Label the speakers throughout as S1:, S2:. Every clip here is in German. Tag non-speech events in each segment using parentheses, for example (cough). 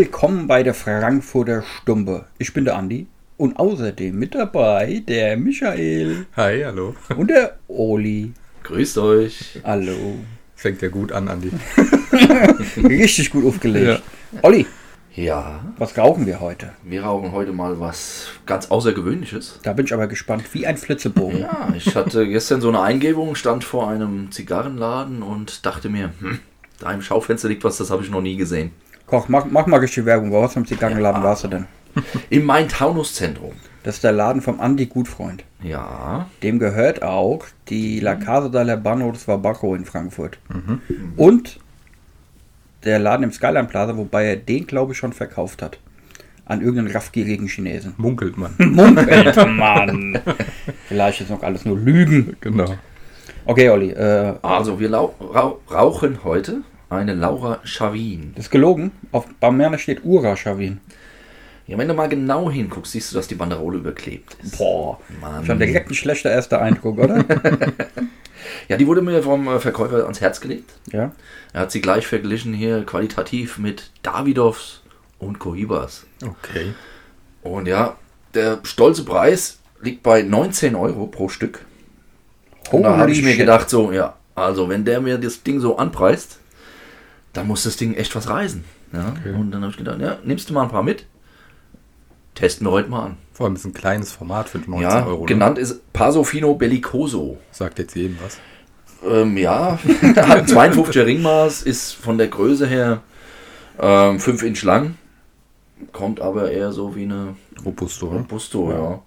S1: Willkommen bei der Frankfurter Stumpe. Ich bin der Andi und außerdem mit dabei der Michael
S2: Hi, hallo.
S1: und der Oli.
S3: Grüßt euch.
S1: Hallo.
S2: Fängt ja gut an, Andi. (laughs)
S1: Richtig gut aufgelegt. Olli,
S3: Ja,
S1: was rauchen wir heute?
S3: wir rauchen heute mal was ganz Außergewöhnliches.
S1: Da bin ich aber gespannt, wie ein Flitzebogen.
S3: Ja, ich hatte gestern so eine Eingebung, stand vor einem Zigarrenladen und dachte mir, hm, da im Schaufenster liegt was, das habe ich noch nie gesehen.
S1: Koch, mach, mach mal richtig Werbung. Wo was im Zigarrenladen
S3: Ja.
S1: warst du denn? (laughs)
S3: Im Main-Taunus-Zentrum.
S1: Das ist der Laden vom Andi Gutfreund.
S3: Ja,
S1: Dem gehört auch die La Casa de la Bano des Barbaco in Frankfurt. Und der Laden im Skyline Plaza, wobei er den, glaube ich, schon verkauft hat. An irgendeinen raffgierigen Chinesen.
S2: Munkelt man. (laughs) (laughs)
S1: Munkelt, Mann. Vielleicht ist noch alles nur Lügen.
S2: genau.
S1: Okay, Olli, äh,
S3: also wir rauchen heute eine Laura Chavin.
S1: das ist gelogen. Auf Bamerne steht Ura Chavin.
S3: Ja, wenn du mal genau hinguckst, siehst du, dass die Banderole überklebt ist.
S1: Boah,
S3: Mann.
S1: schon direkt ein schlechter erster Eindruck, oder? (laughs)
S3: Ja, die wurde mir vom äh, Verkäufer ans Herz gelegt.
S1: ja.
S3: Er hat sie gleich verglichen hier qualitativ mit Davidoffs und Cohibas.
S2: Okay.
S3: Und ja, der stolze Preis liegt bei 19 Euro pro Stück. Und da habe
S1: Holy
S3: ich mir
S1: shit.
S3: gedacht, so, ja, also wenn der mir das Ding so anpreist, dann muss das Ding echt was reisen. Ja?
S2: Okay.
S3: Und dann habe ich gedacht, ja, nimmst du mal ein paar mit? Testen wir heute mal an.
S2: Vor allem ist ein kleines Format für 19
S3: ja,
S2: Euro. ne?
S3: genannt ist Pasofino Bellicoso.
S2: Sagt jetzt jedem was.
S3: Ähm, ja, (laughs) hat ein 52er Ringmaß, ist von der Größe her ähm, 5 Inch lang, kommt aber eher so wie eine
S2: Robusto, ne?
S3: Robusto, ja.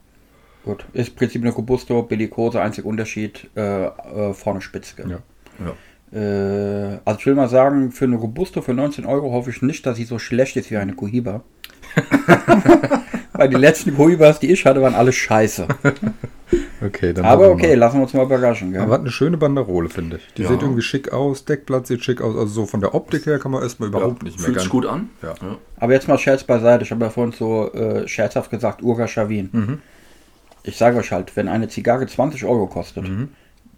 S1: Gut, ist im Prinzip eine Robusto, Bellicose, einzig Unterschied, äh, äh, vorne Spitzke.
S2: Ja.
S3: ja.
S1: Äh, also ich will mal sagen, für eine Robusto für 19 Euro hoffe ich nicht, dass sie so schlecht ist wie eine Cohiba. (laughs) Weil die letzten Cohibas, die ich hatte, waren alle scheiße. (laughs)
S2: Okay, dann
S1: Aber okay,
S2: mal.
S1: lassen wir uns mal überraschen. Gell?
S2: Aber hat eine schöne Banderole, finde ich. Die
S3: Ja.
S2: sieht irgendwie schick aus, Deckblatt sieht schick aus. Also so von der Optik her kann man erstmal überhaupt nicht mehr
S3: Fühlt sich
S2: ganz-
S3: gut an.
S2: Ja.
S3: Ja.
S1: Aber jetzt mal Scherz beiseite. Ich habe ja vorhin so äh, scherzhaft gesagt, Ura Chavin.
S2: Mhm.
S1: Ich sage euch halt, wenn eine Zigarre 20 Euro kostet,
S2: Mhm.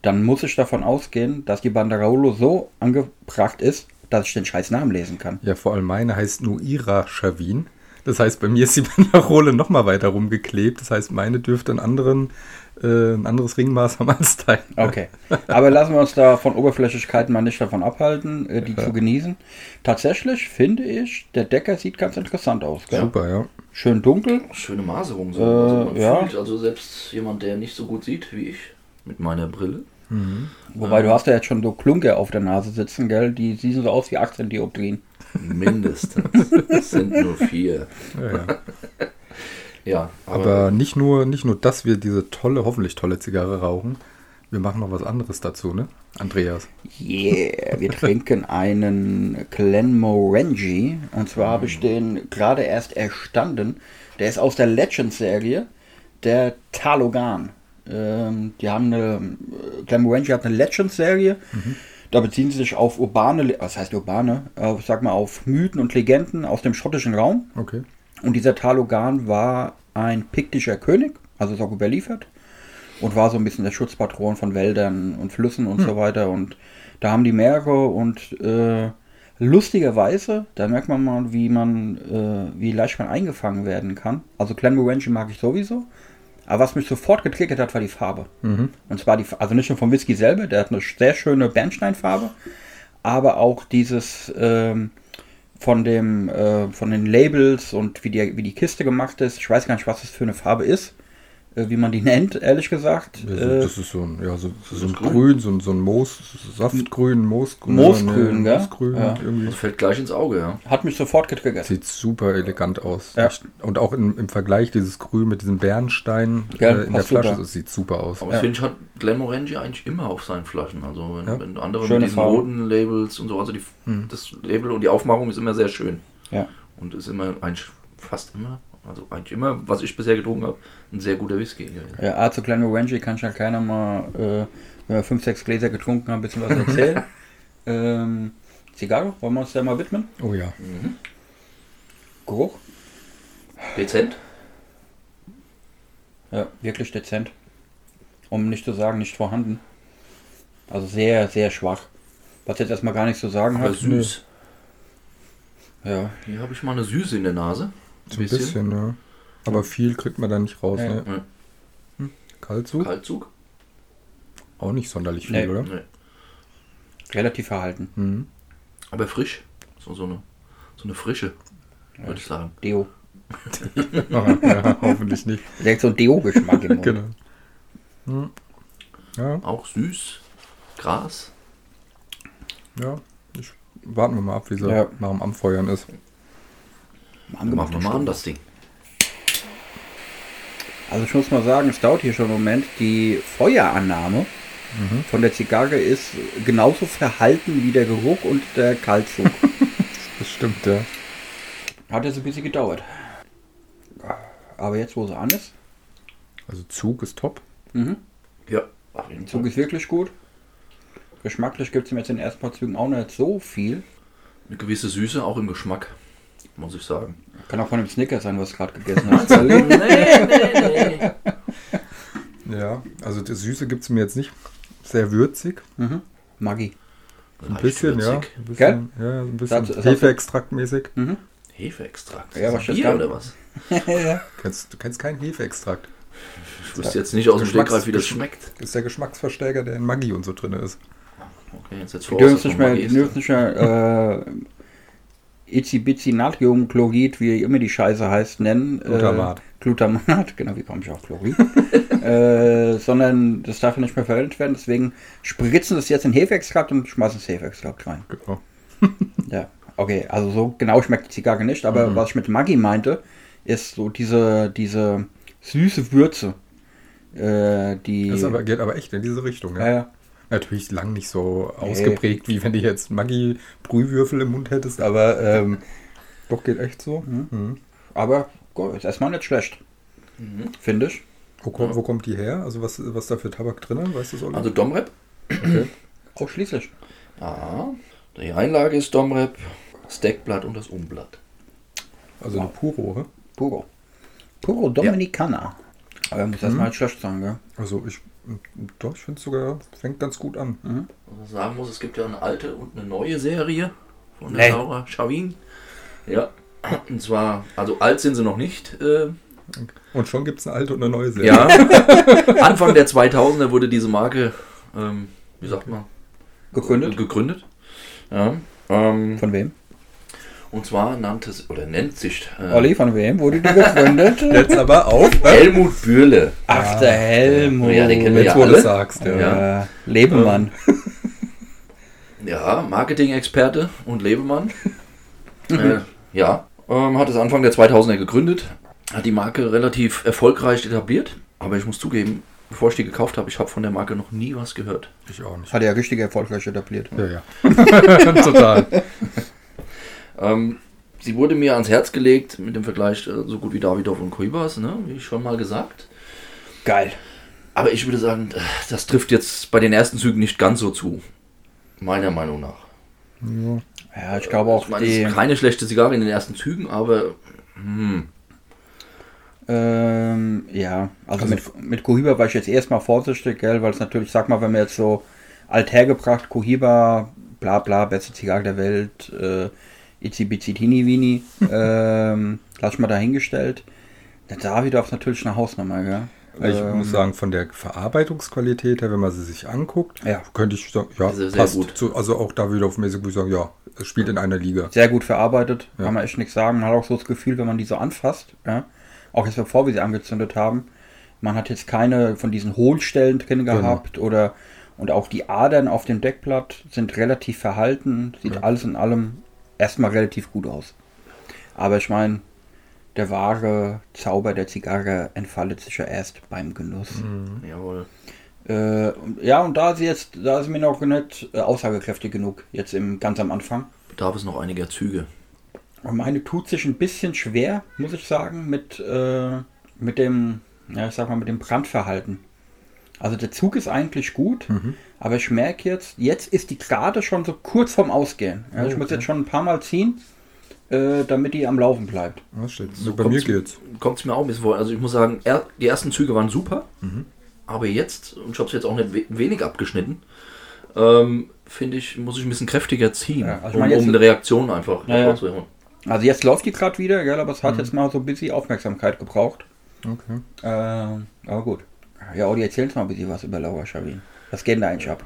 S1: Dann muss ich davon ausgehen, dass die Banderole so angebracht ist, dass ich den scheiß Namen lesen kann.
S2: Ja, vor allem meine heißt Nuira Chavin. Das heißt, bei mir ist die (laughs) Banderole noch mal weiter rumgeklebt. Das heißt, meine dürfte einen anderen, äh, ein anderes Ringmaß haben als dein.
S1: Okay. Aber lassen wir uns da von Oberflächlichkeiten mal nicht davon abhalten, äh, die zu genießen. Tatsächlich finde ich, der Decker sieht ganz interessant aus. Gell?
S2: Super, ja.
S1: Schön dunkel.
S3: Schöne Maserung. So.
S1: Äh,
S3: also man
S1: ja.
S3: fühlt, also selbst jemand, der nicht so gut sieht wie ich, mit meiner Brille.
S1: Wobei du hast ja jetzt schon so Klunker auf der Nase sitzen, gell? Die sehen so aus wie 18 Dioptrien.
S3: Mindestens. (laughs) Es sind nur vier.
S2: ja, ja. (laughs)
S3: Ja, aber,
S2: Aber nicht nur, nicht nur, dass wir diese tolle, hoffentlich tolle Zigarre rauchen. Wir machen noch was anderes dazu, ne? Andreas.
S1: Yeah, wir (laughs) trinken einen Glenmorangie. Und zwar habe ich den gerade erst erstanden. Der ist aus der Legends-Serie, der Talogan. Ähm, die haben eine, äh, Glenmorangie hat eine Legends-Serie. Da beziehen sie sich auf urbane, was heißt urbane? Äh, ich sag mal auf Mythen und Legenden aus dem schottischen Raum.
S2: Okay.
S1: Und dieser Talogan war ein piktischer König, also ist auch überliefert. Und war so ein bisschen der Schutzpatron von Wäldern und Flüssen und so weiter. Und da haben die mehrere und äh, lustigerweise, da merkt man mal, wie man, äh, wie leicht man eingefangen werden kann. Also Glenmorangie mag ich sowieso. Aber was mich sofort getriggert hat, war die Farbe. Und zwar die, also nicht nur vom Whisky selber, der hat eine sehr schöne Bernsteinfarbe, aber auch dieses ähm, von dem äh, von den Labels und wie die, wie die Kiste gemacht ist. Ich weiß gar nicht, was das für eine Farbe ist, wie man die nennt, ehrlich gesagt.
S2: Das,
S1: Äh,
S2: ist so ein, ja, so, so ein
S3: grün?
S2: Grün, so ein, so ein Moos, Saftgrün, Moosgrün.
S1: Moosgrün, gell?
S2: Moosgrün
S1: Ja.
S2: irgendwie.
S3: das fällt gleich ins Auge, ja.
S1: hat mich sofort getriggert.
S2: Sieht super elegant aus.
S1: Ja.
S2: Und auch im, im Vergleich dieses Grün mit diesem Bernstein
S1: Ja,
S2: äh, in der Flasche,
S1: super.
S2: das sieht super aus.
S3: Aber das finde ich hat Glenmorangie eigentlich immer auf seinen Flaschen. Also wenn,
S2: Ja.
S3: wenn andere
S1: Schöne
S3: mit diesen
S1: Farben.
S3: roten Labels und so, also die, das Label und die Aufmachung ist immer sehr schön.
S1: Ja.
S3: Und ist immer eigentlich fast immer, also eigentlich immer, was ich bisher getrunken habe, ein sehr guter Whisky.
S1: Ja, A zu Glenmorangie kann ich ja keiner mal, äh, wenn wir fünf, sechs Gläser getrunken haben, ein bisschen was erzählen. (laughs) ähm, Zigarre, wollen wir uns der mal widmen?
S2: Oh ja.
S1: Geruch?
S3: Dezent?
S1: Ja, wirklich dezent. Um nicht zu sagen, nicht vorhanden. Also sehr, sehr schwach. Was jetzt erstmal gar nichts zu sagen
S3: Aber
S1: hat.
S3: süß.
S1: Ja.
S3: Hier habe ich mal eine Süße in der Nase.
S2: So ein bisschen, ja. Aber viel kriegt man da nicht raus,
S1: Ja.
S2: ne? Kaltzug?
S3: Kaltzug?
S2: Auch nicht sonderlich viel,
S1: Nee.
S2: oder?
S3: Nee.
S1: Relativ verhalten.
S2: Mhm.
S3: Aber frisch. So, so, eine, so eine frische, würde ich sagen.
S1: Deo. (laughs)
S2: Ah, ja, hoffentlich nicht.
S1: Direkt so ein Deo-Geschmack im (laughs) Mund.
S2: Genau. Mhm. Ja,
S3: Auch süß. Gras.
S2: ja. Ich, warten wir mal ab, wie sie
S1: Ja.
S2: nach dem Anfeuern ist.
S3: Machen wir mal an, das Ding.
S1: Also ich muss mal sagen, es dauert hier schon einen Moment. Die Feuerannahme von der Zigarre ist genauso verhalten wie der Geruch und der Kaltzug. (laughs)
S2: Das stimmt, ja.
S1: Hat jetzt ein bisschen gedauert. Aber jetzt, wo sie an ist,
S2: Also Zug ist top.
S1: mhm.
S3: Ja, auf jeden
S1: Zug
S3: Fall.
S1: ist wirklich gut. Geschmacklich gibt es ihm jetzt in den ersten paar Zügen auch nicht so viel.
S3: Eine gewisse Süße, auch im Geschmack, muss ich sagen.
S1: Kann auch von dem Snickers sein, was gerade gegessen (laughs) hast.
S3: nee, nee, nee. (laughs)
S2: Ja, also die Süße gibt es mir jetzt nicht. Sehr würzig.
S1: mhm. Maggi.
S2: Ein bisschen, ja. Ein bisschen, ja, so ein bisschen Hefeextraktmäßig.
S1: Mhm.
S3: Hefeextrakt.
S1: Ja, was
S3: das Bier
S1: da?
S3: oder was? (laughs)
S2: Kennst, du kennst keinen Hefeextrakt.
S3: Ich wüsste jetzt nicht aus dem Stegreif, wie das schmeckt.
S2: Das ist der Geschmacksverstärker, der in Maggi und so drin ist.
S3: Okay, jetzt jetzt
S1: Die
S3: voraus,
S1: dürfen nicht mehr,
S3: Maggi
S1: die dürfen nicht mehr äh, Itzi-Bitzi Natriumchlorid, wie immer die Scheiße heißt, nennen.
S2: Glutamat.
S1: Äh, Glutamat, (laughs) genau, wie komme ich auf Chlorid? (laughs) äh, sondern das darf ja nicht mehr verwendet werden, deswegen spritzen es jetzt in Hefeextrakt und schmeißen das Hefeextrakt rein.
S2: Genau. (laughs)
S1: Ja, okay, also so genau schmeckt die Zigarre nicht, aber was ich mit Maggi meinte, ist so diese, diese süße Würze. Äh, die.
S2: Das aber, geht aber echt in diese Richtung, ja,
S1: ja.
S2: Natürlich lang nicht so
S1: Nee.
S2: ausgeprägt, wie wenn du jetzt Maggi-Brühwürfel im Mund hättest, aber ähm, doch geht echt so. Mhm.
S1: Aber gut, ist erstmal nicht schlecht. Finde ich.
S2: Wo, kommt, wo kommt die her? Also was, was da für Tabak drin? Weißt du so?
S3: Also Domrep. (clears throat)
S1: Ausschließlich.
S3: Ja, die Einlage ist Domrep, das Deckblatt und das Umblatt.
S2: also eine Puro, hä?
S1: Puro. Puro Dominicana. Aber muss erstmal nicht schlecht sagen, gell?
S2: Also ich, doch, ich finde es sogar, fängt ganz gut an.
S3: Was man sagen muss, es gibt ja eine alte und eine neue Serie von
S1: Nee.
S3: der Laura Chavin. Ja, und zwar, also alt sind sie noch nicht. Äh,
S2: Und schon gibt es eine alte und eine neue Serie.
S3: ja, (laughs) Anfang der 2000er wurde diese Marke, ähm, wie sagt man,
S1: Gegründet.
S3: gegründet. Ja, ähm,
S1: Von wem?
S3: Und zwar nannte es, oder nennt sich äh,
S1: Olli, von wem wurde die gegründet? (laughs)
S2: Jetzt aber auf.
S3: Helmut Bürle.
S1: Ach, der Helmut.
S3: Ja, den kennen wir
S2: Jetzt
S3: ja
S2: wo du
S3: alle.
S2: sagst, ja.
S3: Ja.
S1: Lebemann.
S3: Ja, Marketing-Experte und Lebemann. (laughs) äh, ja, ähm, hat es Anfang der 2000er gegründet, hat die Marke relativ erfolgreich etabliert. Aber ich muss zugeben, bevor ich die gekauft habe, ich habe von der Marke noch nie was gehört.
S2: Ich auch nicht.
S1: Hat er ja richtig erfolgreich etabliert.
S2: Ja, ja. (laughs) Total.
S3: Ähm, sie wurde mir ans Herz gelegt mit dem Vergleich äh, so gut wie Davidoff und Kuibas, ne, wie schon mal gesagt.
S1: Geil.
S3: Aber ich würde sagen, äh, das trifft jetzt bei den ersten Zügen nicht ganz so zu. Meiner Meinung nach.
S1: Ja, ich glaube auch
S3: ich meine,
S1: die.
S3: es ist keine schlechte Zigarre in den ersten Zügen, aber hm,
S1: Ähm, ja, also, mit, mit Cohiba war ich jetzt erstmal vorsichtig, gell, weil es natürlich, sag mal, wenn man jetzt so althergebracht, Cohiba, bla bla, beste Zigarre der Welt, äh, Itzi Bitzi Tini Vini, ähm, lass ich mal dahingestellt. Der Davidoff ist natürlich eine Hausnummer, gell.
S2: Ich
S1: Ähm,
S2: muss sagen, von der Verarbeitungsqualität her, wenn man sie sich anguckt,
S1: Ja.
S2: könnte ich sagen, ja,
S3: sehr
S2: passt.
S3: gut.
S2: Zu, also auch da wieder auf mäßig, würde ich sagen, ja, es spielt in einer Liga.
S1: sehr gut verarbeitet,
S2: Ja.
S1: kann man echt nichts sagen. Man hat auch so das Gefühl, wenn man die so anfasst, ja, auch jetzt bevor wir sie angezündet haben, man hat jetzt keine von diesen Hohlstellen drin
S2: Genau.
S1: gehabt oder und auch die Adern auf dem Deckblatt sind relativ verhalten, sieht
S2: Ja.
S1: alles in allem erstmal relativ gut aus. Aber ich meine, der wahre Zauber der Zigarre entfaltet sich ja erst beim Genuss.
S3: jawohl.
S1: Äh, ja, und da ist sie jetzt, da ist mir noch nicht äh, aussagekräftig genug, jetzt im ganz am Anfang.
S3: Bedarf es noch einiger Züge.
S1: Und Meine tut sich ein bisschen schwer, muss ich sagen, mit, äh, mit dem, ja, ich sag mal, mit dem Brandverhalten. Also der Zug ist eigentlich gut, aber ich merke jetzt, jetzt ist die gerade schon so kurz vorm Ausgehen. Ja, ich
S2: Oh,
S1: muss
S2: okay.
S1: jetzt schon ein paar Mal ziehen, äh, damit die am Laufen bleibt.
S2: Ja, steht.
S3: So
S2: bei mir geht's.
S3: Kommt es mir auch ein bisschen vor. Also ich muss sagen, er, die ersten Züge waren super, aber jetzt, und ich habe es jetzt auch nicht we wenig abgeschnitten, ähm, finde ich, muss ich ein bisschen kräftiger ziehen,
S1: Ja, also ich
S3: um, um eine Reaktion einfach
S1: Ja, ja.
S3: hervorzuholen.
S1: Also jetzt läuft die gerade wieder, gell, aber es
S2: Mhm.
S1: hat jetzt mal so ein bisschen Aufmerksamkeit gebraucht.
S2: Okay.
S1: Ähm, aber gut. Ja, Audi, erzähl's mal ein bisschen was über Laura Schavin. Was geht denn da eigentlich ab?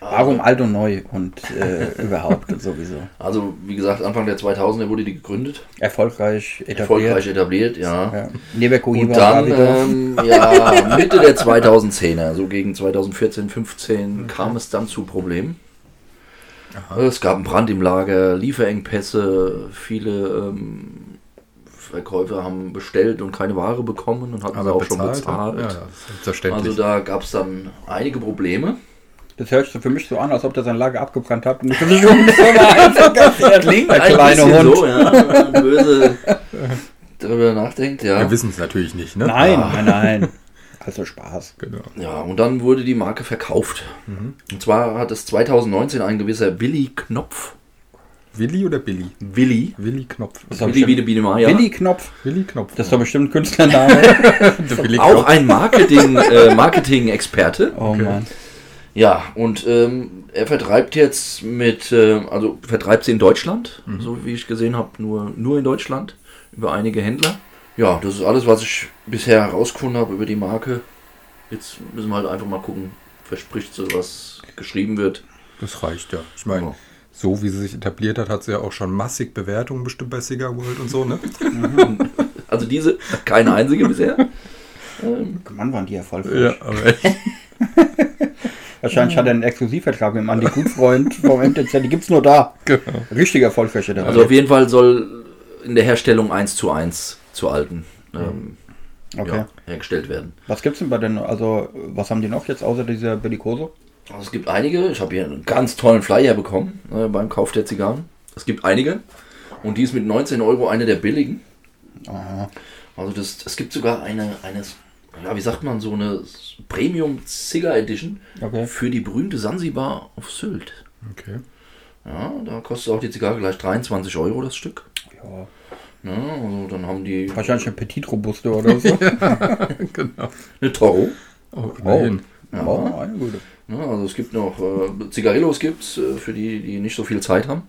S1: Warum alt und neu und äh, (laughs) überhaupt und sowieso?
S3: Also, wie gesagt, Anfang der 2000er wurde die gegründet.
S1: Erfolgreich etabliert.
S3: Erfolgreich etabliert, ja.
S1: Ja. Neben Cohiba
S3: Und dann, ähm, ja, (laughs) Mitte der 2010er, so gegen 2014, 15, kam es dann zu Problemen. Es gab einen Brand im Lager, Lieferengpässe, viele ähm, Verkäufer haben bestellt und keine Ware bekommen und hatten sie auch schon bezahlt.
S2: Ja, das verständlich.
S3: Also da gab es dann einige Probleme.
S1: Das hört sich für mich so an, als ob der sein Lager abgebrannt hat. Und ganz ehrlich. (laughs) (laughs)
S3: Klingt
S1: Der
S3: ein
S1: kleine Hund.
S3: so, ja, wenn man böse (laughs) darüber nachdenkt, ja.
S2: Wir wissen es natürlich nicht, ne?
S1: Nein, nein, nein. Also Spaß.
S2: Genau.
S3: Ja, und dann wurde die Marke verkauft. Und zwar hat es 2019 ein gewisser Willi Knopf.
S2: Willi oder Billy?
S3: Willi.
S2: Willi Knopf.
S1: Das
S3: Willi wie Biene Maya.
S1: Willi Knopf.
S2: Willi Knopf.
S1: Das ist doch bestimmt ein Künstlername. (laughs)
S3: Auch ein Marketing, äh, Marketing-Experte.
S1: Oh Mann.
S3: Ja, und ähm, er vertreibt jetzt mit, äh, also vertreibt sie in Deutschland, so wie ich gesehen habe, nur, nur in Deutschland, über einige Händler. Ja, das ist alles, was ich bisher herausgefunden habe über die Marke. Jetzt müssen wir halt einfach mal gucken, verspricht sie, was geschrieben wird.
S2: Das reicht ja. Ich meine,
S3: Ja.
S2: So wie sie sich etabliert hat, hat sie ja auch schon massig Bewertungen bestimmt bei Cigar World und so, ne? (laughs)
S3: Also diese, keine einzige bisher.
S1: Mann, waren die erfolgreich.
S2: ja, aber echt. (laughs)
S1: Wahrscheinlich hat er einen Exklusivvertrag mit dem Andi Gutfreund vom MTZ. Die gibt's nur da.
S2: Genau.
S1: Richtig erfolgreich.
S3: Also auf jeden Fall soll in der Herstellung 1 zu 1 zu alten ähm,
S1: okay.
S3: ja, hergestellt werden.
S1: Was gibt's denn bei den, also was haben die noch jetzt außer dieser Bellicoso?
S3: Also es gibt einige, ich habe hier einen ganz tollen Flyer bekommen äh, beim Kauf der Zigarren. Es gibt einige und die ist mit 19 Euro eine der billigen.
S1: Aha.
S3: Also das, es gibt sogar eine, eine, ja wie sagt man, so eine Premium Cigar Edition
S1: Okay.
S3: für die berühmte Sansibar auf Sylt.
S2: Okay.
S3: Ja, da kostet auch die Zigarre gleich 23 Euro das Stück.
S1: Ja.
S3: Ja, also dann haben die
S1: Wahrscheinlich eine Petit Robuste oder so. (laughs)
S2: genau.
S3: eine Toro.
S2: Oh, immerhin.
S3: Ja.
S1: Oh, eine gute.
S3: Ja, also es gibt noch äh, Zigarillos gibt's äh, für die, die nicht so viel Zeit haben.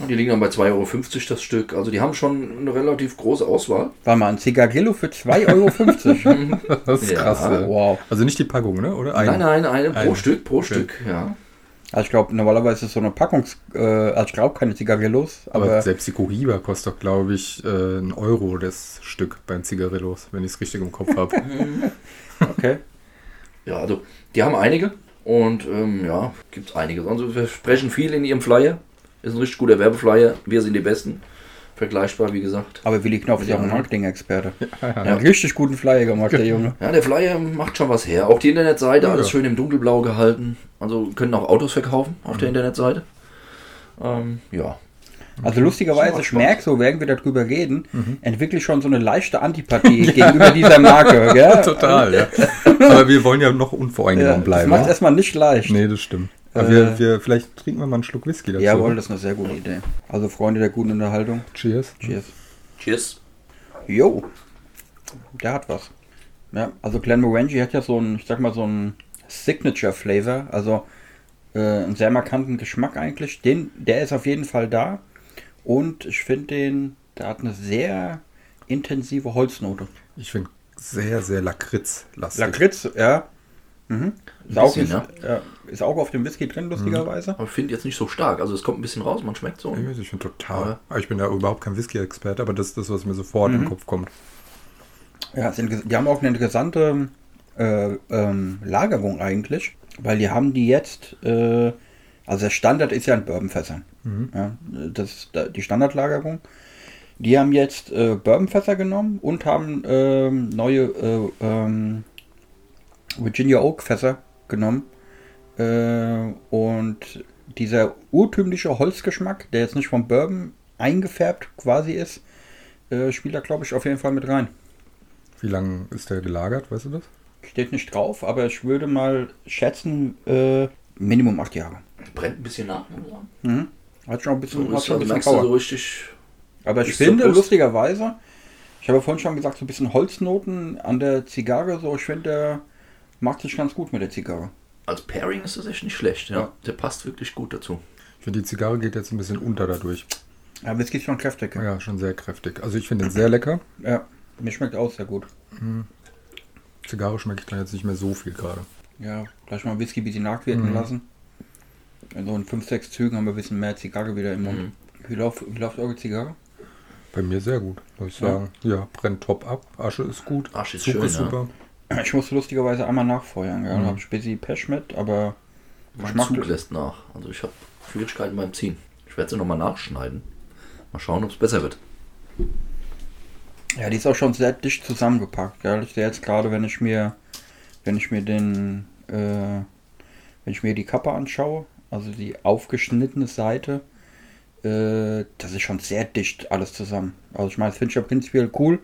S3: Ja, die liegen dann bei 2,50 Euro das Stück. Also die haben schon eine relativ große Auswahl.
S1: War mal ein Zigarillo für 2,50 Euro. (laughs)
S2: Das ist
S3: Ja.
S2: krass. Ja.
S1: wow.
S2: Also nicht die Packung, ne? Oder
S3: Nein, nein, eine pro
S2: Eine.
S3: Stück, pro
S2: Okay.
S3: Stück, ja.
S1: Also ich glaube, normalerweise ist so eine Packungs... Äh, also ich glaube keine Zigarillos,
S2: Aber,
S1: aber...
S2: selbst die Cohiba kostet doch, glaube ich, äh, ein Euro das Stück beim Zigarillos, wenn ich es richtig im Kopf habe. (laughs)
S1: okay.
S3: Ja, also die haben einige und ähm, ja, gibt's einiges. Also wir versprechen viel in ihrem Flyer. Ist ein richtig guter Werbeflyer. Wir sind die Besten. Vergleichbar, wie gesagt.
S1: Aber Willi Knopf ist ja auch ein
S3: Ja.
S1: Marketing-Experte.
S2: ja. (laughs)
S1: Einen richtig guten Flyer gemacht, der Junge.
S3: Ja, der Flyer macht schon was her. Auch die Internetseite,
S2: Ja,
S3: alles
S2: ja.
S3: schön im Dunkelblau gehalten. Also können auch Autos verkaufen auf der Internetseite. Ähm, ja.
S1: Also lustigerweise,
S3: macht
S1: ich merke so, während wir darüber reden, entwickle ich schon so eine leichte Antipathie (laughs) gegenüber dieser Marke. (laughs) Gell?
S2: Total, ja. (laughs) Aber wir wollen ja noch
S1: Ja,
S2: unvoreingenommen
S1: das
S2: bleiben.
S1: macht
S2: ne?
S1: erstmal nicht leicht.
S2: Nee, das stimmt. Aber
S1: Äh,
S2: wir, wir, vielleicht trinken wir mal einen Schluck Whisky dazu.
S1: Jawohl, das ist eine sehr gute Idee. Also Freunde der guten Unterhaltung.
S2: Cheers.
S1: Cheers.
S3: Cheers.
S1: Jo, der hat was. Ja, also Glen Morangi hat ja so einen, ich sag mal so einen Signature Flavor, also äh, einen sehr markanten Geschmack eigentlich. Den, der ist auf jeden Fall da. Und ich finde den, der hat eine sehr intensive Holznote.
S2: Ich finde sehr, sehr Lakritz-lastig.
S1: Lakritz, ja. Mhm. Ist,
S3: Ein
S1: auch,
S3: bisschen,
S1: ist,
S3: ja.
S1: ja, ist auch auf dem Whisky drin, lustigerweise.
S3: Aber ich finde jetzt nicht so stark. Also es kommt ein bisschen raus, man schmeckt so.
S2: Ich Ich finde total.
S3: Aber-
S2: Aber ich bin da überhaupt kein Whisky-Experte, aber das ist das, was mir sofort
S1: Mhm.
S2: im Kopf kommt.
S1: Ja, sind, die haben auch eine interessante äh, ähm, Lagerung eigentlich, weil die haben die jetzt, äh, also der Standard ist ja in Bourbonfässern. Ja, das ist die Standardlagerung. Die haben jetzt äh, Bourbonfässer genommen und haben ähm, neue äh, ähm, Virginia Oak Fässer genommen. Äh, und dieser urtümliche Holzgeschmack, der jetzt nicht vom Bourbon eingefärbt quasi ist, äh, spielt da glaube ich auf jeden Fall mit rein.
S2: Wie lange ist der gelagert, weißt du das?
S1: Steht nicht drauf, aber ich würde mal schätzen, äh, Minimum acht Jahre.
S3: Brennt ein bisschen nach, muss man sagen.
S1: Mhm. Hat schon ein bisschen,
S3: So
S1: hat
S3: ist,
S1: schon ein
S3: also
S1: bisschen Power.
S3: so richtig.
S1: aber ich
S3: so
S1: finde,
S3: Brust.
S1: lustigerweise, ich habe ja vorhin schon gesagt, so ein bisschen Holznoten an der Zigarre, so ich finde, der macht sich ganz gut mit der Zigarre.
S3: Als Pairing ist das echt nicht schlecht. Ja.
S1: Ja.
S3: Der passt wirklich gut dazu.
S2: Ich finde, die Zigarre geht jetzt ein bisschen unter dadurch.
S1: Ja, Whisky ist schon kräftig.
S2: Ja, schon sehr kräftig. Also ich finde den sehr lecker.
S1: Ja, mir schmeckt auch sehr gut.
S2: Zigarre schmecke ich dann jetzt nicht mehr so viel gerade.
S1: Ja, gleich mal Whisky ein bisschen nachwirken
S2: Mhm.
S1: lassen. In so in 5, 6 Zügen haben wir ein bisschen mehr Zigarre wieder im Mund.
S3: Mhm.
S1: Wie, läuft, wie läuft eure Zigarre?
S2: Bei mir sehr gut, muss ich
S1: Ja.
S2: sagen. Ja, brennt top ab. Asche ist gut.
S3: Asche ist
S2: Zug
S3: schön,
S2: ist
S3: ja.
S2: super.
S1: Ich musste lustigerweise einmal nachfeuern. Ja.
S2: Mhm.
S1: Hab ein bisschen Pech mit, aber
S3: Mein
S1: Geschmack-
S3: Zug lässt nach. Also ich habe Schwierigkeiten beim Ziehen. Ich werde sie nochmal nachschneiden. Mal schauen, ob es besser wird.
S1: Ja, die ist auch schon sehr dicht zusammengepackt. Ja. Ich sehe jetzt gerade, wenn ich mir, wenn ich mir den, äh, wenn ich mir die Kappe anschaue, also die aufgeschnittene Seite, äh, das ist schon sehr dicht alles zusammen. Also ich meine, das finde ich ja prinzipiell cool,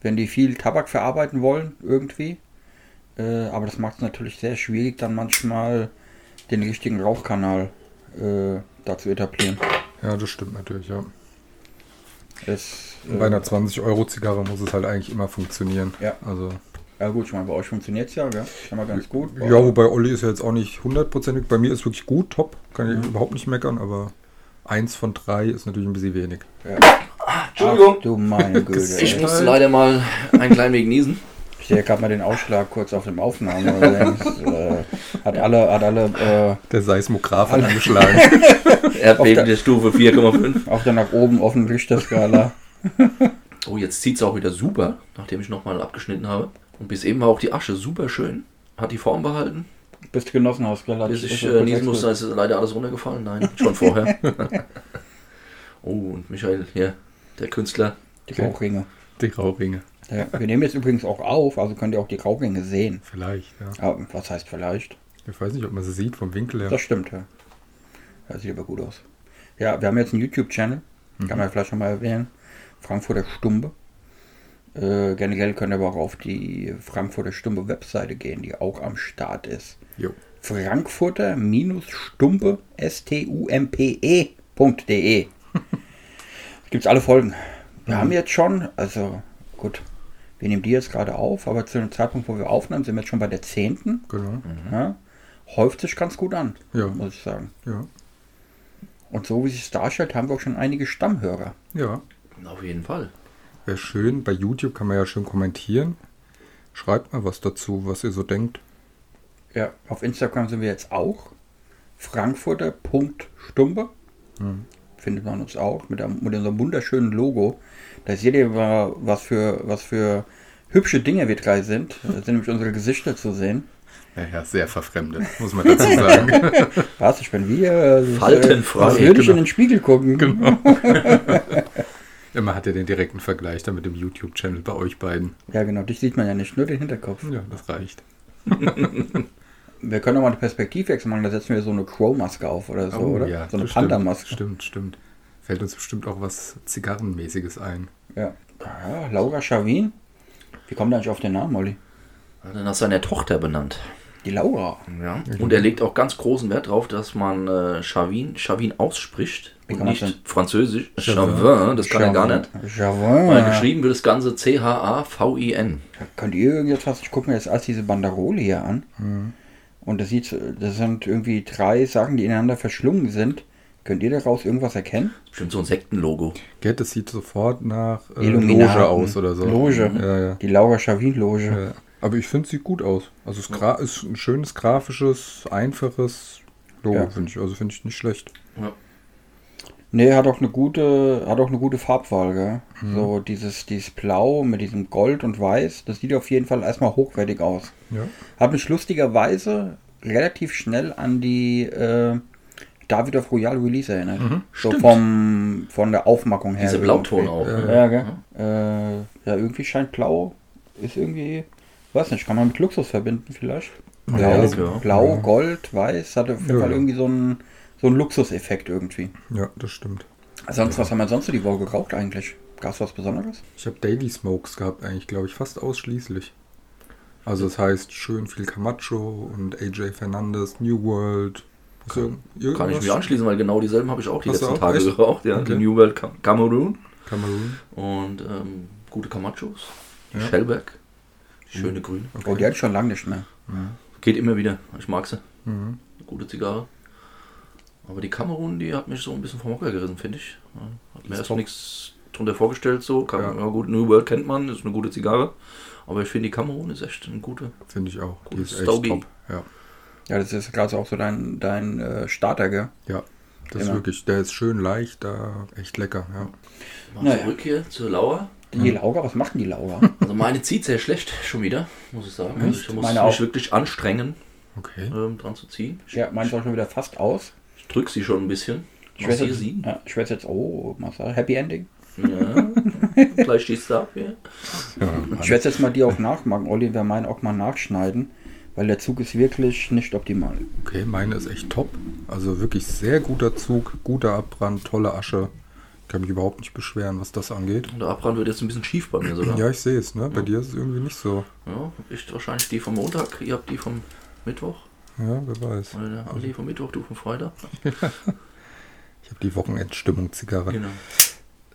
S1: wenn die viel Tabak verarbeiten wollen, irgendwie. Äh, aber das macht es natürlich sehr schwierig, dann manchmal den richtigen Rauchkanal äh, da zu etablieren.
S2: Ja, das stimmt natürlich, ja.
S1: Das,
S2: Bei
S1: äh,
S2: einer 20-Euro-Zigarre muss es halt eigentlich immer funktionieren.
S1: Ja.
S2: Also,
S1: ja gut, ich meine, bei euch funktioniert es ja, gell? Schon mal ganz gut.
S2: ja, wobei Olli ist ja jetzt auch nicht hundertprozentig. Bei mir ist wirklich gut, top. Kann ich
S1: Mhm.
S2: überhaupt nicht meckern, aber eins von drei ist natürlich ein bisschen wenig.
S3: Entschuldigung.
S1: Ach, du meine (laughs) Güte.
S3: Ich
S1: ey.
S3: musste leider mal ein klein wenig niesen.
S1: Ich sehe gerade mal den Ausschlag kurz auf dem Aufnahme. Das, (laughs) äh, hat alle, hat alle äh,
S2: Der Seismograph (laughs) hat angeschlagen.
S3: Erdbeben der Stufe 4,5.
S1: auf der nach oben offenen Richterskala.
S3: Oh, jetzt zieht es auch wieder super, nachdem ich nochmal abgeschnitten habe. Und bis eben war auch die Asche super schön. Hat die Form behalten.
S1: Bis du genossen hast, gell?
S3: Bis ich
S1: ist
S3: äh, niesen musste, ist leider alles runtergefallen. Nein, schon vorher. (laughs) oh, und Michael, hier, der Künstler.
S1: Die Rauchringe.
S2: Die Rauchringe.
S1: Ja, wir nehmen jetzt übrigens auch auf, also könnt ihr auch die Rauchringe sehen.
S2: Vielleicht, ja.
S1: Aber was heißt vielleicht?
S2: Ich weiß nicht, ob man sie sieht vom Winkel her.
S1: Das stimmt, ja. Das sieht aber gut aus. Ja, wir haben jetzt einen YouTube-Channel. Kann man vielleicht schon mal erwähnen. Frankfurter Stumbe. Äh, generell könnt ihr aber auch auf die Frankfurter Stumbe Webseite gehen, die auch am Start ist.
S2: Jo.
S1: Frankfurter-Stumpe, S-T-U-M-P-E.de. (laughs) Gibt's alle Folgen. Wir haben jetzt schon, also gut, wir nehmen die jetzt gerade auf, aber zu dem Zeitpunkt, wo wir aufnehmen, sind wir jetzt schon bei der 10.
S2: Genau.
S1: Ja, häuft sich ganz gut an,
S2: Ja.
S1: muss ich sagen.
S2: Ja.
S1: Und so wie sich darstellt, haben wir auch schon einige Stammhörer.
S2: Ja.
S3: Auf jeden Fall.
S2: Wäre schön. Bei YouTube kann man ja schön kommentieren. Schreibt mal was dazu, was ihr so denkt.
S1: Ja, auf Instagram sind wir jetzt auch. Frankfurter.stumpe. Findet man uns auch mit, einem, mit unserem wunderschönen Logo. Da seht ihr mal, was für, was für hübsche Dinge wir drei sind. (laughs) Da sind nämlich unsere Gesichter zu sehen.
S2: Ja, ja, sehr verfremdet, muss man dazu sagen. (laughs)
S1: Was, ich bin wir? Äh,
S3: Faltenfrei,
S1: Als würde ich
S2: genau.
S1: in den Spiegel gucken. (laughs)
S2: ja, man hat ja den direkten Vergleich da mit dem YouTube-Channel bei euch beiden.
S1: Ja, genau, dich sieht man ja nicht, nur den Hinterkopf.
S2: Ja, das reicht. (laughs)
S1: Wir können auch mal eine Perspektivwechsel machen, da setzen wir so eine Crow-Maske auf oder so,
S2: Oh,
S1: oder?
S2: ja,
S1: so eine. Panda-Maske.
S2: Stimmt, stimmt. Fällt uns bestimmt auch was Zigarrenmäßiges ein.
S1: Ja. ja, Laura Schavin. Wie kommt er eigentlich auf den Namen, Olli?
S3: Hat er nach seiner Tochter benannt.
S1: Die Laura.
S3: Ja. Und er legt auch ganz großen Wert darauf, dass man äh, Chavin, Chavin ausspricht
S1: Wie
S3: und nicht
S1: das
S3: französisch.
S2: Chavin.
S3: Chavin, das kann er gar nicht.
S1: Javin.
S3: Weil geschrieben wird das Ganze C-H-A-V-I-N.
S1: Könnt ihr irgendwas was? Ich gucke mir jetzt erst diese Banderole hier an. Und das sieht, das sind irgendwie drei Sachen, die ineinander verschlungen sind. Könnt ihr daraus irgendwas erkennen?
S3: Bestimmt so ein Sektenlogo.
S2: Gerd, das sieht sofort nach äh. Loge aus oder so.
S1: Loge.
S2: Ja, ja.
S1: Die Laura Schavin Loge.
S2: ja. Aber ich finde, es sieht gut aus. Also es gra- ist ein schönes, grafisches, einfaches Logo,
S1: Ja.
S2: finde ich. Also finde ich nicht schlecht.
S3: Ja.
S1: Nee, hat auch eine gute, hat auch eine gute Farbwahl, gell? So dieses, dieses Blau mit diesem Gold und Weiß, das sieht auf jeden Fall erstmal hochwertig aus.
S2: Ja.
S1: Hat mich lustigerweise relativ schnell an die äh, David of Royal Release erinnert. so
S3: stimmt.
S1: vom, von der Aufmachung her.
S3: Dieser Blauton
S1: irgendwie.
S3: auch.
S2: Ja,
S3: ne?
S1: Ja, gell? Äh, ja, irgendwie scheint Blau, ist irgendwie, weiß nicht, kann man mit Luxus verbinden vielleicht?
S2: Ja,
S1: Blau,
S3: ja.
S1: Blau Gold, Weiß, hat auf jeden Fall irgendwie so einen, so einen Luxuseffekt irgendwie.
S2: Ja, das stimmt.
S1: Sonst, was haben wir sonst so die Woche geraucht eigentlich? Gab es was Besonderes?
S2: Ich habe Daily Smokes gehabt eigentlich, glaube ich, fast ausschließlich. Also das heißt schön viel Camacho und AJ Fernandez, New World. Irgend-
S3: Kann ich mich anschließen, weil genau dieselben habe ich auch die
S2: Hast
S3: letzten
S2: auch?
S3: Tage
S2: Echt?
S3: geraucht. Ja,
S2: Okay.
S3: New World Cam Cameroon
S2: Cameroon.
S3: und ähm, gute Camachos.
S2: Ja.
S3: Shellback. Schöne grüne.
S1: Oh, die hatte ich schon lange nicht mehr.
S3: Geht immer wieder. Ich mag sie.
S2: Mhm.
S3: Gute Zigarre. Aber die Kamerun, die hat mich so ein bisschen vom Hocker gerissen, finde ich. Hat mir
S2: ist
S3: erst nichts drunter vorgestellt, so. Kam,
S2: Ja.
S3: ja. gut, New World kennt man, ist eine gute Zigarre. Aber ich finde, die Kamerun ist echt eine gute.
S2: Finde ich auch. Die ist echt
S3: Stogie.
S2: top. Ja,
S1: Ja, das ist gerade auch so dein, dein äh, Starter, gell?
S2: ja. Das ist wirklich, der ist schön leicht, da echt lecker. Ja.
S3: Mal
S1: Naja.
S3: zurück hier zur Lauer.
S1: Die Laura, was macht denn die Laura? (laughs)
S3: Also meine zieht sehr schlecht, schon wieder, muss ich sagen. Also ich muss
S1: Meine
S3: mich
S1: auch.
S3: wirklich anstrengen,
S2: Okay.
S3: ähm, dran zu ziehen. Ich,
S1: ja, meins auch schon wieder fast aus.
S3: ich drücke sie schon ein bisschen.
S1: Ich jetzt,
S3: sie.
S1: ja, ich weiß jetzt, oh, Massage, Happy Ending.
S3: Ja. Gleich schießt du ab hier.
S2: Ja,
S1: Ich werde jetzt mal die auch nachmachen, Olli, wir meinen auch mal nachschneiden, weil der Zug ist wirklich nicht optimal.
S2: okay, meine ist echt top. Also wirklich sehr guter Zug, guter Abbrand, tolle Asche. Kann mich überhaupt nicht beschweren, was das angeht.
S3: Und der Abbrand wird jetzt ein bisschen schief bei mir sogar.
S2: Ja, ich sehe es, ne? Bei dir ist es irgendwie nicht so.
S3: Ja, ich wahrscheinlich die vom Montag, ihr habt die vom Mittwoch.
S2: Ja, wer weiß.
S3: Oder der Andi vom Mittwoch, du vom Freitag. (laughs)
S2: Ich habe die Wochenendstimmung Zigarre.
S3: Genau.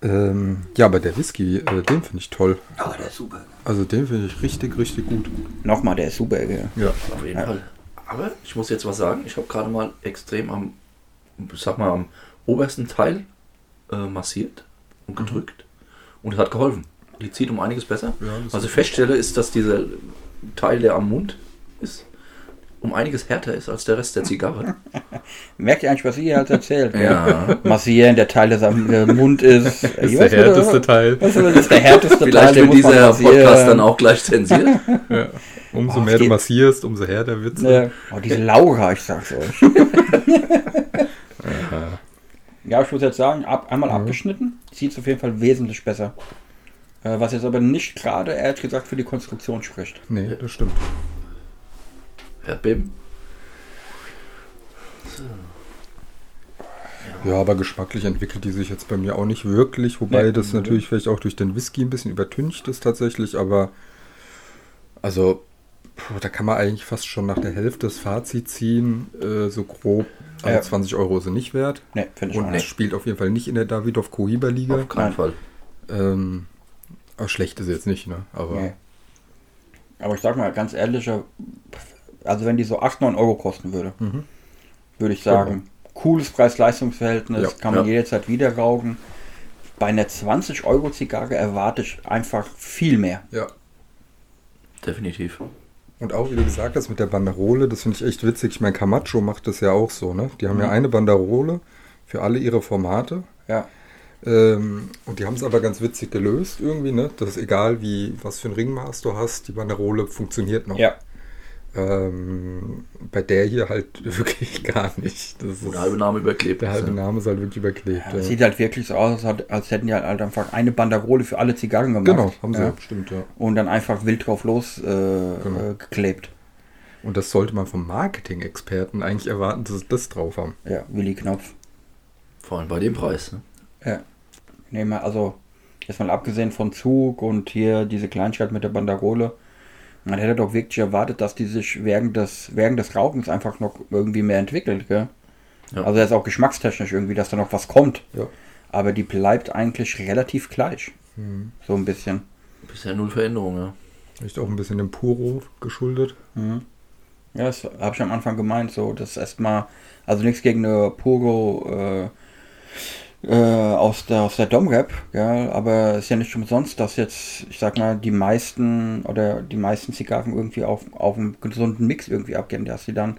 S2: Ähm, ja, aber der Whisky, äh, den finde ich toll.
S1: Aber der ist super.
S2: Also den finde ich richtig, richtig gut.
S1: Nochmal, der ist super, gell?
S2: Ja.
S3: Auf jeden Fall. Aber ich muss jetzt was sagen. Ich habe gerade mal extrem am, ich sag mal, am obersten Teil äh, massiert und gedrückt. Und es hat geholfen. Die zieht um einiges besser.
S2: Ja,
S3: Was ich feststelle, ist, dass dieser Teil, der am Mund ist, um einiges härter ist als der Rest der Zigarre. (laughs)
S1: Merkt ihr eigentlich, was ihr hier halt erzählt?
S3: Ja.
S1: Massieren, der Teil, der am Mund ist. (laughs)
S2: Das ist der härteste Teil.
S1: Das ist der härteste Teil,
S3: Vielleicht wird dieser. Podcast dann auch gleich zensiert. (laughs)
S2: Ja. Umso
S1: Oh,
S2: mehr
S1: es
S2: du
S1: geht-
S2: massierst, umso härter wird's.
S1: Ja. Oh, diese Laura, ich sag's euch. Ja, ich muss jetzt sagen, ab, einmal abgeschnitten, sieht auf jeden Fall wesentlich besser. Äh, was jetzt aber nicht gerade, ehrlich gesagt, für die Konstruktion spricht.
S2: Nee, das stimmt.
S3: Erdbeben.
S2: Ja, aber geschmacklich entwickelt die sich jetzt bei mir auch nicht wirklich, wobei
S1: Nee.
S2: das natürlich vielleicht auch durch den Whisky ein bisschen übertüncht ist tatsächlich, aber also puh, da kann man eigentlich fast schon nach der Hälfte das Fazit ziehen, äh, so grob. Also
S1: Ja.
S2: 20 Euro sind nicht wert
S1: Ne, finde ich auch
S2: und
S1: nicht.
S2: spielt auf jeden Fall nicht in der Davidoff Cohiba Liga.
S3: Auf keinen. Fall.
S2: Ähm, aber schlecht ist jetzt nicht, ne? Aber
S1: Nee. Aber ich sag mal ganz ehrlich, also wenn die so 8, 9 Euro kosten würde,
S2: Mhm.
S1: würde ich sagen, cooles Preis-Leistungs-Verhältnis,
S2: Ja,
S1: kann man
S2: ja.
S1: jederzeit wieder rauchen. Bei einer 20 Euro Zigarre erwarte ich einfach viel mehr.
S2: ja.
S3: Definitiv.
S2: Und auch, wie du gesagt hast, mit der Banderole, das finde ich echt witzig. Ich meine, Camacho macht das ja auch so, ne? Die haben ja
S1: Mhm.
S2: eine Banderole für alle ihre Formate.
S1: Ja,
S2: Ähm, und die haben es aber ganz witzig gelöst irgendwie, ne? Das ist egal, wie, was für ein Ringmaß du hast, die Banderole funktioniert noch.
S1: ja.
S2: Ähm, bei der hier halt (laughs) wirklich gar nicht. Das
S3: der halbe Name überklebt
S2: der
S3: ist.
S2: halbe
S3: ja.
S2: Name ist halt wirklich überklebt.
S1: Ja,
S2: Ja.
S1: das sieht halt wirklich so aus, als, hätten die halt einfach eine Banderole für alle Zigarren gemacht.
S2: Genau, haben sie,
S1: ja.
S2: stimmt, ja.
S1: Und dann einfach wild drauf los äh,
S2: Genau.
S1: äh, geklebt.
S2: Und das sollte man vom Marketing-Experten eigentlich erwarten, dass sie das drauf haben.
S1: Ja, Willi Knopf.
S3: Vor allem bei dem Preis. Ne?
S1: Ja. Nee, mal, also, jetzt mal abgesehen von Zug und hier diese Kleinstadt mit der Banderole, man hätte doch wirklich erwartet, dass die sich während des, während des Rauchens einfach noch irgendwie mehr entwickelt, gell?
S3: Ja.
S1: Also jetzt auch geschmackstechnisch irgendwie, dass da noch was kommt.
S2: Ja.
S1: Aber die bleibt eigentlich relativ gleich.
S2: Mhm.
S1: So ein bisschen.
S3: Bisher null Veränderung, ja.
S2: Vielleicht auch ein bisschen dem Puro geschuldet.
S1: Mhm. Ja, das habe ich am Anfang gemeint, so, das erstmal, also nichts gegen eine Puro äh, äh, aus der, aus der Domrap, ja, aber es ist ja nicht umsonst, dass jetzt, ich sag mal, die meisten oder die meisten Zigarren irgendwie auf, auf einen gesunden Mix irgendwie abgehen, dass sie dann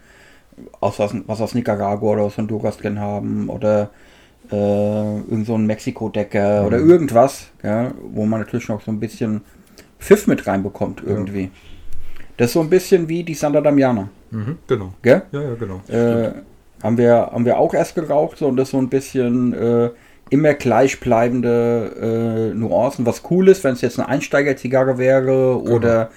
S1: aus was, was aus Nicaragua oder aus Honduras drin haben oder äh, irgend so ein Mexiko-Decker oder irgendwas, ja, wo man natürlich noch so ein bisschen Pfiff mit reinbekommt irgendwie. Das ist so ein bisschen wie die Santa Damiana,
S2: Mhm, genau.
S1: gell?
S2: Ja, ja, genau.
S1: Äh, haben, wir, haben wir auch erst geraucht, so und das so ein bisschen äh, immer gleichbleibende äh, Nuancen, was cool ist, wenn es jetzt eine Einsteigerzigarre wäre oder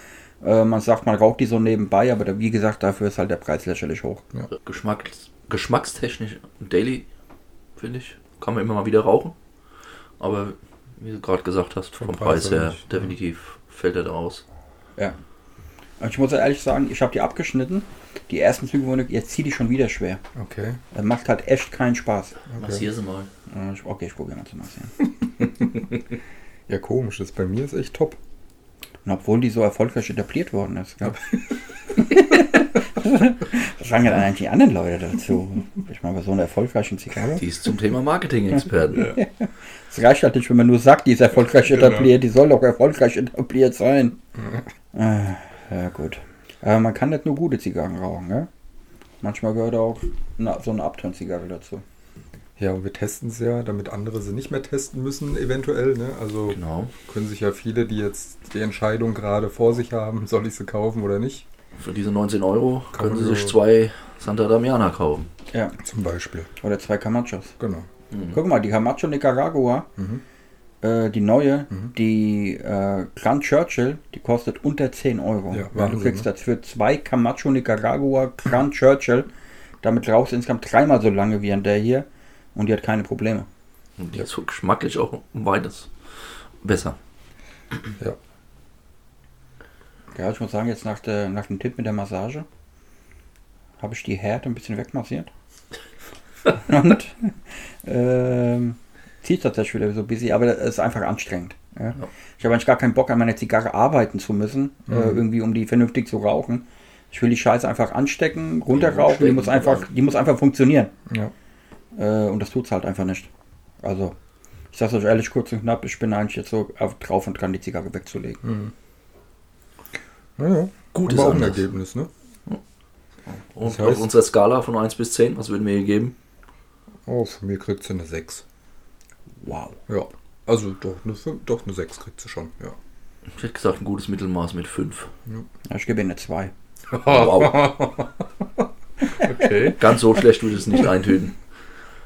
S1: äh, man sagt, man raucht die so nebenbei, aber da, wie gesagt, dafür ist halt der Preis lächerlich hoch.
S3: Geschmacks, geschmackstechnisch Daily, finde ich, kann man immer mal wieder rauchen. Aber wie du gerade gesagt hast, vom,
S2: Vom
S3: Preis,
S2: Preis
S3: her
S2: nicht,
S3: definitiv fällt er da aus.
S1: Ja. Und ich muss ja ehrlich sagen, ich habe die abgeschnitten. Die ersten Züge wurden, jetzt zieht die schon wieder schwer.
S2: Okay.
S1: Das macht halt echt keinen Spaß.
S3: Massier sie mal.
S1: Äh, ich- Okay, ich probiere mal zu massieren. (laughs)
S2: Ja, komisch. Das bei mir ist echt top.
S1: Und obwohl die so erfolgreich etabliert worden ist. Gell? (laughs) Was sagen denn eigentlich die anderen Leute dazu? Ich meine, bei so einer erfolgreichen Zigarre.
S3: Die ist zum Thema Marketing-Experten. (laughs)
S1: Es reicht halt nicht, wenn man nur sagt, die ist erfolgreich
S2: Genau.
S1: etabliert, die soll auch erfolgreich etabliert sein. Ah, ja, gut. Aber man kann nicht nur gute Zigarren rauchen, ne? Manchmal gehört auch na, so eine Abturn-Zigarre dazu.
S2: Ja, und wir testen es ja, damit andere sie nicht mehr testen müssen, eventuell. Ne? Also
S3: Genau.
S2: können sich ja viele, die jetzt die Entscheidung gerade vor sich haben, (laughs) soll ich sie kaufen oder nicht,
S3: Für diese 19 Euro
S2: Kann
S3: können Sie sich zwei Santa Damiana kaufen.
S1: Ja,
S2: zum Beispiel.
S1: oder zwei Camachos.
S2: Genau.
S1: Guck mal, die Camacho Nicaragua, äh, die neue, die äh, Grand Churchill, die kostet unter 10 Euro.
S2: Ja,
S1: du kriegst
S2: ne?
S1: dafür zwei Camacho Nicaragua Grand Churchill. Damit rauchst du insgesamt dreimal so lange wie an der hier und die hat keine Probleme.
S3: Und die ist so geschmacklich auch um weiteres besser.
S2: Ja.
S1: Ja, ich muss sagen, jetzt nach, der, nach dem Tipp mit der Massage habe ich die Härte ein bisschen wegmassiert. (laughs) und ähm, zieht tatsächlich wieder so busy, aber das ist einfach anstrengend. Ja. Ich habe eigentlich gar keinen Bock, an meiner Zigarre arbeiten zu müssen, äh, irgendwie um die vernünftig zu rauchen. Ich will die Scheiße einfach anstecken, runterrauchen, die muss einfach, die muss einfach funktionieren.
S2: Ja.
S1: Äh, und das tut es halt einfach nicht. Also, ich sage euch ehrlich kurz und knapp, ich bin eigentlich jetzt so auf- drauf und dran, die Zigarre wegzulegen.
S2: Naja.
S3: Gut
S2: aber
S3: ist
S2: auch ein. Ergebnis, ne?
S3: Und
S2: Das heißt-
S3: auf unserer Skala von 1 bis 10, was würden wir hier geben?
S2: Oh, von mir kriegt sie eine 6.
S1: Wow.
S2: Ja. Also doch eine, fün- doch eine 6 kriegt sie schon, ja.
S3: Ich hätte gesagt, ein gutes Mittelmaß mit 5.
S1: Ja, ich gebe ihnen eine 2.
S3: Wow. (laughs)
S2: Okay.
S3: Ganz so schlecht würde ich es nicht eintüten.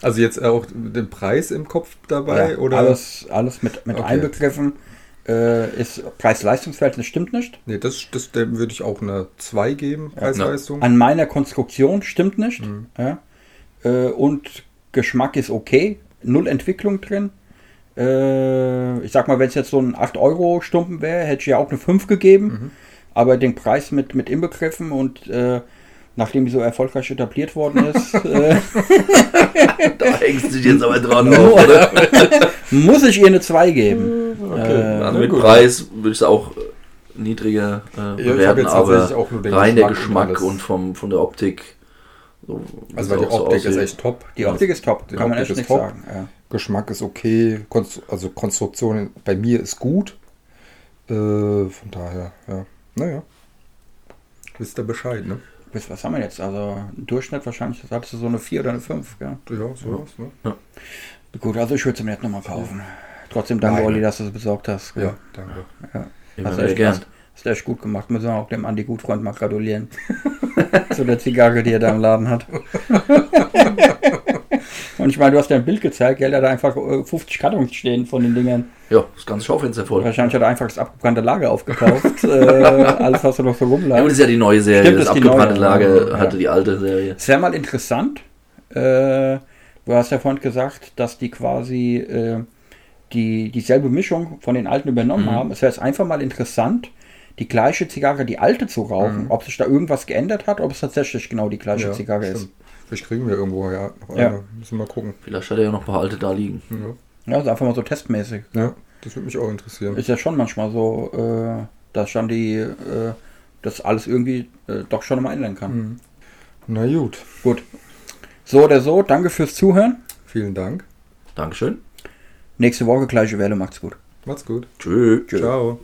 S2: Also jetzt auch den Preis im Kopf dabei
S1: Ja,
S2: oder?
S1: Alles, alles mit, mit
S2: Okay.
S1: einbegriffen. Äh, ist Preis-Leistungs-Verhältnis stimmt nicht.
S2: Nee, das, das dem würde ich auch eine 2 geben, Preis-Leistung.
S1: An meiner Konstruktion stimmt nicht.
S2: Mhm.
S1: Ja. Äh, und Geschmack ist okay. Null Entwicklung drin. Äh, ich sag mal, wenn es jetzt so ein 8-Euro-Stumpen wäre, hätte ich ja auch eine 5 gegeben.
S2: Mhm.
S1: Aber den Preis mit, mit inbegriffen und äh, nachdem die so erfolgreich etabliert worden ist, (laughs) äh, (laughs)
S3: Da hängst du dich jetzt aber dran auf, oder? (laughs)
S1: muss ich ihr eine 2 geben. Äh,
S3: Also mit
S2: gut.
S3: Preis würde ich es auch niedriger äh, bewerten,
S2: jetzt
S3: aber rein der
S2: Geschmack und
S3: und vom, von der Optik. So,
S2: Also die
S3: auch so
S2: Optik ist echt top.
S1: die Optik ist top,
S2: Die
S1: kann man
S2: Optik
S1: echt
S2: ist
S1: nicht
S2: top.
S1: sagen. Ja.
S2: Geschmack ist okay, also Konstruktion bei mir ist gut. Äh, von daher, ja. Naja. Wisst ihr Bescheid, ne?
S1: Bis, was haben wir jetzt? Also im Durchschnitt wahrscheinlich hattest du so eine 4 oder eine 5. Gell?
S2: Ja, sowas, ne?
S1: Gut, also ich würde es mir nicht nochmal kaufen. Trotzdem danke,
S2: Nein.
S1: Olli, dass du es besorgt hast. gell?
S2: Ja, danke.
S1: Ja.
S3: Immer
S1: Hast
S3: wieder
S1: echt,
S3: gern.
S1: Echt gut gemacht. Müssen wir auch dem Andi Gutfreund mal gratulieren. (laughs) Zu der Zigarre, die er da im Laden hat. (laughs) Und ich meine, du hast ja ein Bild gezeigt, gell? Er hat einfach äh, 50 Kartons stehen von den Dingern.
S3: Ja, das ganze Schaufenster voll.
S1: Wahrscheinlich hat er einfach das abgebrannte Lager aufgekauft. äh, (laughs) alles, was er noch so
S3: Ja,
S1: rumlag.
S3: und das ist ja die neue Serie.
S1: Stimmt,
S3: das
S1: das
S3: abgebrannte Lager
S1: ja.
S3: hatte die alte Serie.
S1: Es wäre mal interessant, äh, du hast ja vorhin gesagt, dass die quasi äh, die, dieselbe Mischung von den alten übernommen haben. Es wäre jetzt einfach mal interessant, die gleiche Zigarre, die alte zu rauchen, ob sich da irgendwas geändert hat, ob es tatsächlich genau die gleiche Zigarre ist.
S2: stimmt. Vielleicht kriegen wir irgendwo ja noch
S1: Ja.
S2: eine. Müssen wir mal gucken.
S3: Vielleicht hat er ja noch ein paar alte da liegen.
S2: Ja,
S1: Ja, also einfach mal so testmäßig.
S2: ja das würde mich auch interessieren.
S1: Ist ja schon manchmal so, äh, dass schon die, äh, das alles irgendwie äh, doch schon mal ändern kann.
S2: Na gut,
S1: Gut. So oder so, danke fürs Zuhören.
S2: vielen Dank.
S3: Dankeschön.
S1: Nächste Woche gleiche Welle, macht's gut.
S2: Macht's gut.
S1: Tschö.
S2: Ciao.